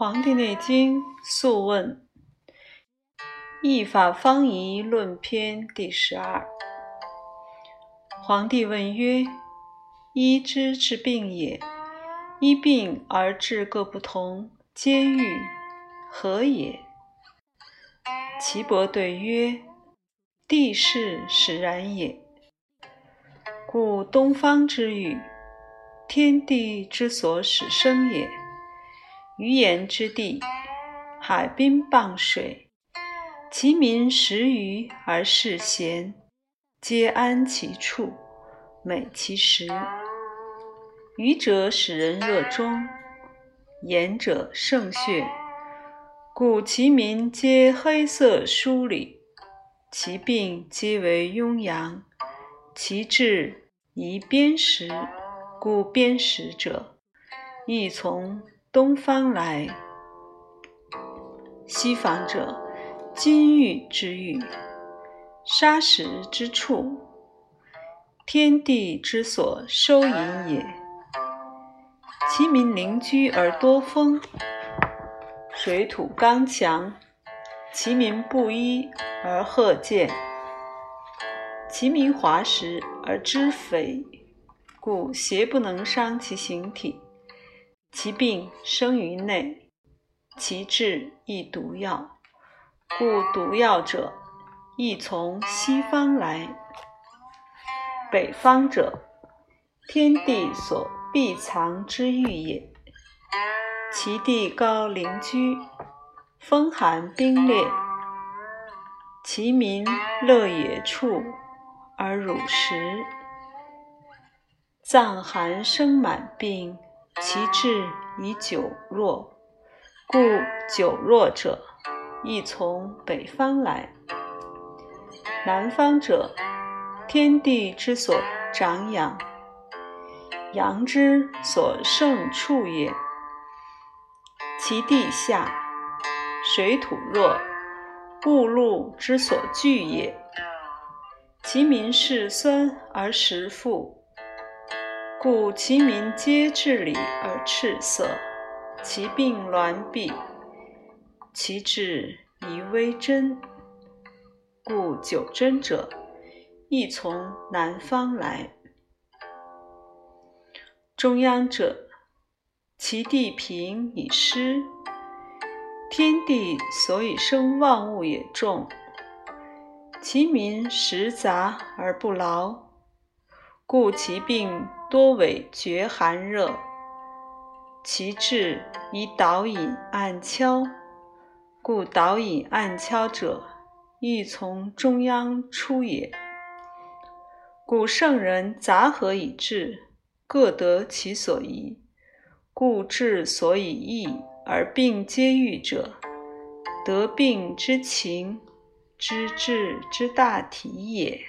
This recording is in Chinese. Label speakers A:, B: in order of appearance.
A: 黄帝内经·素问·易法方仪论篇第十二。黄帝问曰：“医之治病也，医病而治各不同，皆欲何也？”岐伯对曰：“地势使然也。故东方之欲，天地之所使生也。”鱼盐之地，海滨傍水，其民食鱼而嗜咸，皆安其处，美其食。鱼者使人热中，盐者胜血，故其民皆黑色疏里，其病皆为痈阳，其治宜砭石，故砭石者，亦从。东方来，西方者，金玉之玉，砂石之处，天地之所收引也。其民邻居而多风，水土刚强；其民不衣而褐见，其民滑石而知肥，故邪不能伤其形体。其病生于内，其治亦毒药，故毒药者亦从西方来。北方者，天地所必藏之欲也。其地高陵居，风寒冰冽，其民乐野处而辱食，脏寒生满病。其志以久弱，故久弱者亦从北方来。南方者，天地之所长养，阳之所盛处也。其地下，水土弱，物露之所聚也。其民嗜酸而食富。故其民皆治理而赤色，其病挛痹，其治宜微针。故九针者，亦从南方来。中央者，其地平以湿，天地所以生万物也重，其民食杂而不劳。故其病多为绝寒热，其治以导引按敲，故导引按敲者，亦从中央出也。古圣人杂合以治，各得其所宜，故治所以易而病皆愈者，得病之情，知治之大体也。